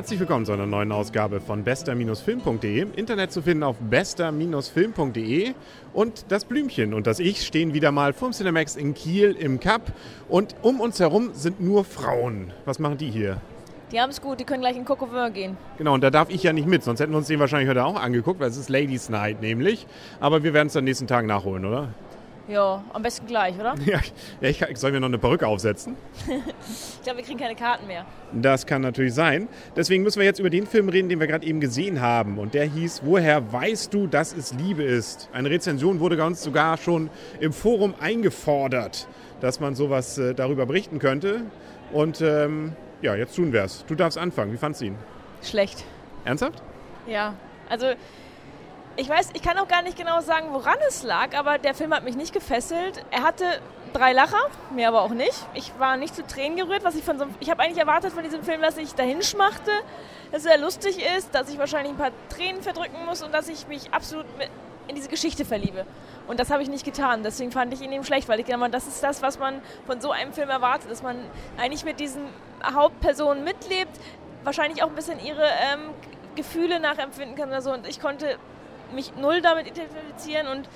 Herzlich willkommen zu einer neuen Ausgabe von bester-film.de. Im Internet zu finden auf bester-film.de. Und das Blümchen und das Ich stehen wieder mal vorm Cinemax in Kiel im Cup. Und um uns herum sind nur Frauen. Was machen die hier? Die haben es gut, die können gleich in Cocovin gehen. Genau, und da darf ich ja nicht mit, sonst hätten wir uns den wahrscheinlich heute auch angeguckt, weil es ist Ladies Night nämlich. Aber wir werden es dann nächsten Tag nachholen, oder? Ja, am besten gleich, oder? Ja, ich, soll mir noch eine Perücke aufsetzen. ich glaube, wir kriegen keine Karten mehr. Das kann natürlich sein. Deswegen müssen wir jetzt über den Film reden, den wir gerade eben gesehen haben. Und der hieß Woher weißt du, dass es Liebe ist? Eine Rezension wurde uns sogar schon im Forum eingefordert, dass man sowas äh, darüber berichten könnte. Und ähm, ja, jetzt tun wir es. Du darfst anfangen. Wie fandest du ihn? Schlecht. Ernsthaft? Ja, also ich weiß, ich kann auch gar nicht genau sagen, woran es lag, aber der Film hat mich nicht gefesselt. Er hatte drei Lacher, mir aber auch nicht. Ich war nicht zu Tränen gerührt, was ich von so Ich habe eigentlich erwartet von diesem Film, dass ich dahin schmachte, dass er lustig ist, dass ich wahrscheinlich ein paar Tränen verdrücken muss und dass ich mich absolut in diese Geschichte verliebe. Und das habe ich nicht getan. Deswegen fand ich ihn eben schlecht, weil ich glaube, das ist das, was man von so einem Film erwartet, dass man eigentlich mit diesen Hauptpersonen mitlebt, wahrscheinlich auch ein bisschen ihre ähm, Gefühle nachempfinden kann oder so. Und ich konnte mich null damit identifizieren und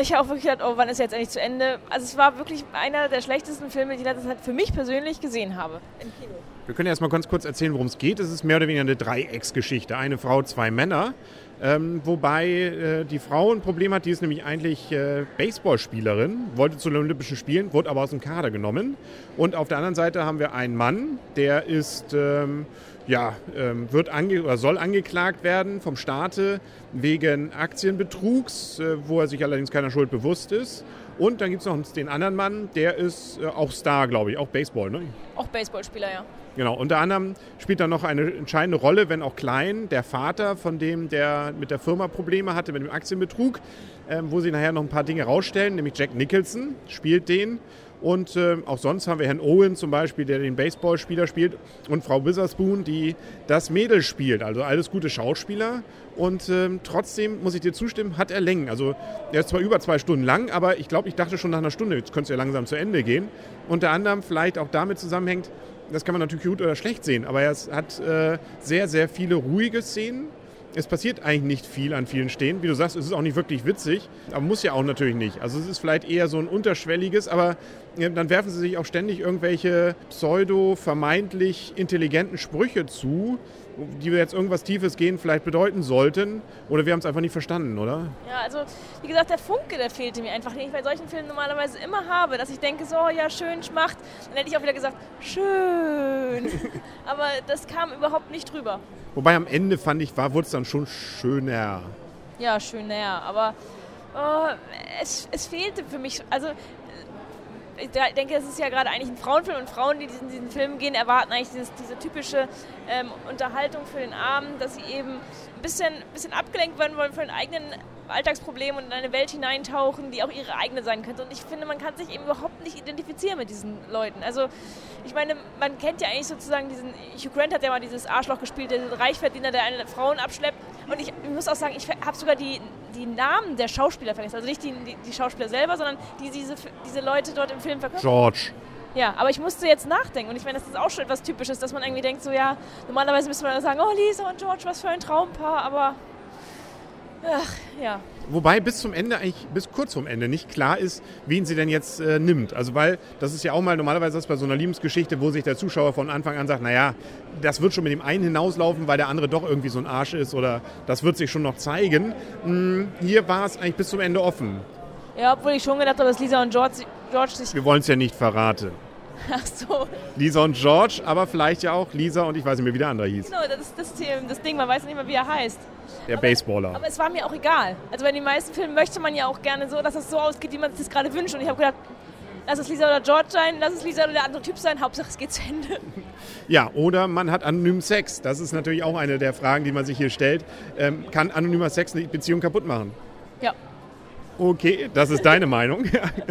ich habe auch wirklich gedacht, oh, wann ist jetzt endlich zu Ende? Also es war wirklich einer der schlechtesten Filme, die ich letzte Zeit für mich persönlich gesehen habe im Kino. Wir können erst mal ganz kurz erzählen, worum es geht. Es ist mehr oder weniger eine Dreiecksgeschichte. Eine Frau, zwei Männer. Ähm, wobei äh, die Frau ein Problem hat, die ist nämlich eigentlich äh, Baseballspielerin, wollte zu den Olympischen Spielen, wurde aber aus dem Kader genommen. Und auf der anderen Seite haben wir einen Mann, der ist, ähm, ja, ähm, wird ange oder soll angeklagt werden vom Staate wegen Aktienbetrugs, äh, wo er sich allerdings keiner Schuld bewusst ist. Und dann gibt es noch den anderen Mann, der ist äh, auch Star, glaube ich, auch Baseball, ne? Auch Baseballspieler, ja. Genau, unter anderem spielt da noch eine entscheidende Rolle, wenn auch klein, der Vater von dem, der mit der Firma Probleme hatte, mit dem Aktienbetrug, ähm, wo sie nachher noch ein paar Dinge rausstellen, nämlich Jack Nicholson spielt den. Und äh, auch sonst haben wir Herrn Owen zum Beispiel, der den Baseballspieler spielt, und Frau Witherspoon, die das Mädel spielt. Also alles gute Schauspieler. Und äh, trotzdem muss ich dir zustimmen, hat er Längen. Also er ist zwar über zwei Stunden lang, aber ich glaube, ich dachte schon nach einer Stunde, jetzt könnte es ja langsam zu Ende gehen. Unter anderem vielleicht auch damit zusammenhängt, das kann man natürlich gut oder schlecht sehen, aber er hat äh, sehr, sehr viele ruhige Szenen. Es passiert eigentlich nicht viel an vielen Stehen. Wie du sagst, es ist auch nicht wirklich witzig, aber muss ja auch natürlich nicht. Also es ist vielleicht eher so ein unterschwelliges, aber dann werfen sie sich auch ständig irgendwelche pseudo vermeintlich intelligenten Sprüche zu, die wir jetzt irgendwas Tiefes gehen vielleicht bedeuten sollten. Oder wir haben es einfach nicht verstanden, oder? Ja, also wie gesagt, der Funke, der fehlte mir einfach, den ich bei solchen Filmen normalerweise immer habe, dass ich denke, so, ja, schön, schmacht. Dann hätte ich auch wieder gesagt, schön. Aber das kam überhaupt nicht drüber. Wobei am Ende fand ich, wurde es dann schon schöner. Ja, schöner. Aber oh, es, es fehlte für mich, also ich denke, es ist ja gerade eigentlich ein Frauenfilm und Frauen, die diesen, diesen Film gehen, erwarten eigentlich dieses, diese typische ähm, Unterhaltung für den Abend, dass sie eben ein bisschen, bisschen abgelenkt werden wollen von den eigenen Alltagsprobleme und in eine Welt hineintauchen, die auch ihre eigene sein könnte. Und ich finde, man kann sich eben überhaupt nicht identifizieren mit diesen Leuten. Also ich meine, man kennt ja eigentlich sozusagen diesen, Hugh Grant hat ja mal dieses Arschloch gespielt, der Reichverdiener, der eine Frauen abschleppt. Und ich, muss auch sagen, ich habe sogar die, die Namen der Schauspieler vergessen. Also nicht die, die, die Schauspieler selber, sondern die diese, diese Leute dort im Film verkörpern. George. Ja, aber ich musste jetzt nachdenken und ich meine, das ist auch schon etwas Typisches, dass man irgendwie denkt, so ja, normalerweise müsste man sagen, oh Lisa und George, was für ein Traumpaar, aber ach, ja. Wobei bis zum Ende, eigentlich bis kurz vorm Ende nicht klar ist, wen sie denn jetzt äh, nimmt. Also weil das ist ja auch mal normalerweise das bei so einer Liebesgeschichte, wo sich der Zuschauer von Anfang an sagt, naja, das wird schon mit dem einen hinauslaufen, weil der andere doch irgendwie so ein Arsch ist oder das wird sich schon noch zeigen. Hm, hier war es eigentlich bis zum Ende offen. Ja, obwohl ich schon gedacht habe, dass Lisa und George, George sich... Wir wollen es ja nicht verraten. Ach so. Lisa und George, aber vielleicht ja auch Lisa und ich weiß nicht mehr, wie der andere hieß. Genau, das ist das, das Ding, man weiß nicht mehr, wie er heißt. Der aber, Baseballer. Aber es war mir auch egal. Also bei den meisten Filmen möchte man ja auch gerne so, dass es so ausgeht, wie man sich das gerade wünscht. Und ich habe gedacht, lass es Lisa oder George sein, lass es Lisa oder der andere Typ sein, Hauptsache es geht zu Ende. Ja, oder man hat anonymen Sex. Das ist natürlich auch eine der Fragen, die man sich hier stellt. Ähm, kann anonymer Sex eine Beziehung kaputt machen? Ja. Okay, das ist deine Meinung.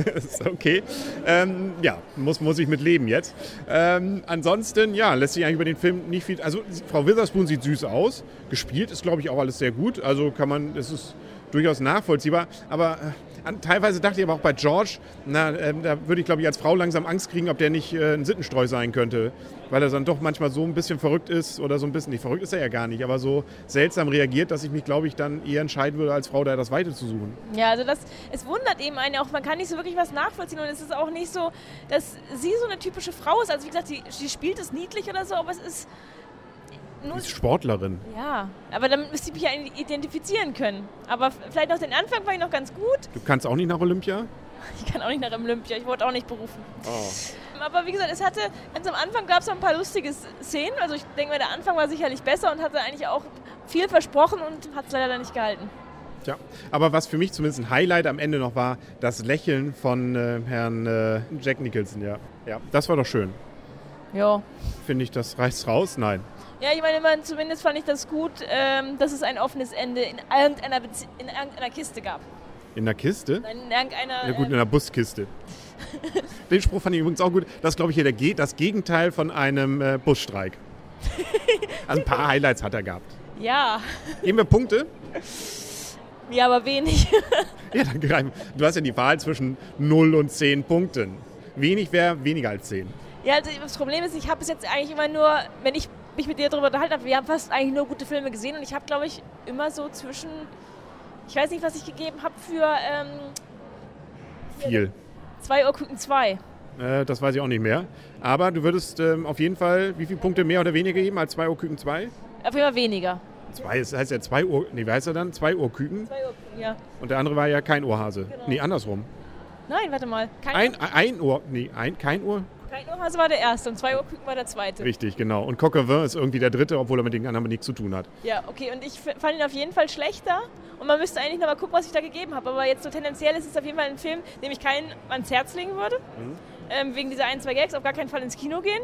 okay. Ähm, ja, muss, muss ich mit leben jetzt. Ähm, ansonsten, ja, lässt sich eigentlich über den Film nicht viel. Also, Frau Witherspoon sieht süß aus. Gespielt ist, glaube ich, auch alles sehr gut. Also kann man, es ist durchaus nachvollziehbar. Aber An, teilweise dachte ich aber auch bei George, na, ähm, da würde ich glaube ich als Frau langsam Angst kriegen, ob der nicht äh, ein Sittenstreu sein könnte. Weil er dann doch manchmal so ein bisschen verrückt ist oder so ein bisschen, nicht verrückt ist er ja gar nicht, aber so seltsam reagiert, dass ich mich glaube ich dann eher entscheiden würde, als Frau da das Weite zu suchen. Ja, also das, es wundert eben einen auch, man kann nicht so wirklich was nachvollziehen und es ist auch nicht so, dass sie so eine typische Frau ist. Also wie gesagt, sie, sie spielt es niedlich oder so, aber es ist nur ist Sportlerin. Ja, aber dann müsste ich mich ja identifizieren können. Aber vielleicht noch den Anfang war ich noch ganz gut. Du kannst auch nicht nach Olympia? Ich kann auch nicht nach Olympia, ich wurde auch nicht berufen. Oh. Aber wie gesagt, es hatte, ganz am Anfang gab es ein paar lustige Szenen. Also ich denke mal, der Anfang war sicherlich besser und hatte eigentlich auch viel versprochen und hat es leider nicht gehalten. Ja, aber was für mich zumindest ein Highlight am Ende noch war, das Lächeln von äh, Herrn äh, Jack Nicholson, ja. Ja, das war doch schön. Ja. Finde ich, das reißt raus? Nein. Ja, ich meine, man, zumindest fand ich das gut, ähm, dass es ein offenes Ende in irgendeiner, Bezie in irgendeiner Kiste gab. In der Kiste? Nein, in irgendeiner. Ja, gut, in der Buskiste. Den Spruch fand ich übrigens auch gut. Das ist, glaube ich, hier der, das Gegenteil von einem äh, Busstreik. Also ein paar Highlights hat er gehabt. Ja. Geben wir Punkte? Ja, aber wenig. ja, dann greifen. Du hast ja die Wahl zwischen 0 und 10 Punkten. Wenig wäre weniger als 10. Ja, also das Problem ist, ich habe es jetzt eigentlich immer nur, wenn ich mich mit dir darüber unterhalten habe, wir haben fast eigentlich nur gute Filme gesehen und ich habe, glaube ich, immer so zwischen, ich weiß nicht, was ich gegeben habe für... Ähm, Viel. Zwei Urküken 2. Äh, das weiß ich auch nicht mehr. Aber du würdest ähm, auf jeden Fall wie viele Punkte mehr oder weniger geben als zwei Urküken 2? Auf jeden Fall weniger. Zwei, das heißt ja zwei Uhr, nee, wie heißt er dann? Zwei Urküken? Zwei Urküken, ja. Und der andere war ja kein Ohrhase. Genau. Nee, andersrum. Nein, warte mal. Kein ein, ein Ohr, nee, ein, kein Ohr, kein Ohrhase war der erste und zwei Ohrküken war der zweite. Richtig, genau. Und Coquevin ist irgendwie der dritte, obwohl er mit den anderen nichts zu tun hat. Ja, okay. Und ich fand ihn auf jeden Fall schlechter. Und man müsste eigentlich noch mal gucken, was ich da gegeben habe. Aber jetzt so tendenziell ist es auf jeden Fall ein Film, dem ich keinen ans Herz legen würde. Mhm. Ähm, wegen dieser ein, zwei Gags auf gar keinen Fall ins Kino gehen.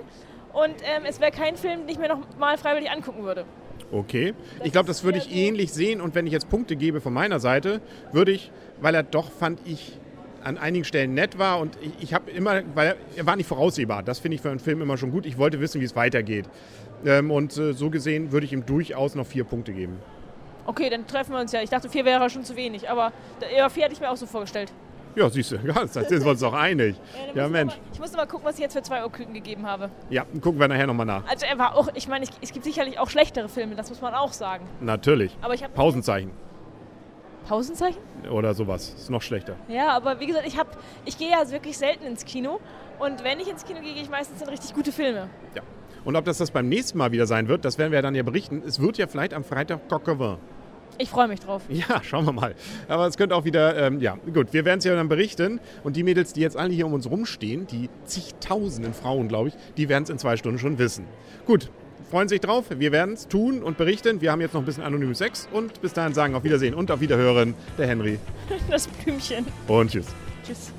Und ähm, es wäre kein Film, den ich mir noch mal freiwillig angucken würde. Okay. Das ich glaube, das würde ich ähnlich sehen. Und wenn ich jetzt Punkte gebe von meiner Seite, würde ich, weil er doch, fand ich, an einigen Stellen nett war und ich, ich habe immer, weil er war nicht voraussehbar. Das finde ich für einen Film immer schon gut. Ich wollte wissen, wie es weitergeht. Ähm, und äh, so gesehen würde ich ihm durchaus noch vier Punkte geben. Okay, dann treffen wir uns ja. Ich dachte, vier wäre schon zu wenig, aber ja, vier hätte ich mir auch so vorgestellt. Ja, siehst du, ja, sind wir uns auch einig. Ja, ja Mensch. Mal, ich musste mal gucken, was ich jetzt für zwei Urküken gegeben habe. Ja, gucken wir nachher nochmal nach. Also er war auch, ich meine, es gibt sicherlich auch schlechtere Filme, das muss man auch sagen. Natürlich. Aber ich habe Pausenzeichen. Pausenzeichen? Oder sowas. Ist noch schlechter. Ja, aber wie gesagt, ich, hab, ich gehe ja wirklich selten ins Kino. Und wenn ich ins Kino gehe, gehe ich meistens in richtig gute Filme. Ja. Und ob das das beim nächsten Mal wieder sein wird, das werden wir dann ja berichten. Es wird ja vielleicht am Freitag Coquevin. Ich freue mich drauf. Ja, schauen wir mal. Aber es könnte auch wieder, ähm, ja, gut, wir werden es ja dann berichten. Und die Mädels, die jetzt alle hier um uns rumstehen, die zigtausenden Frauen, glaube ich, die werden es in zwei Stunden schon wissen. Gut, freuen sich drauf. Wir werden es tun und berichten. Wir haben jetzt noch ein bisschen Anonymous Sex und bis dahin sagen auf Wiedersehen und auf Wiederhören der Henry. Das Blümchen. Und tschüss. Tschüss.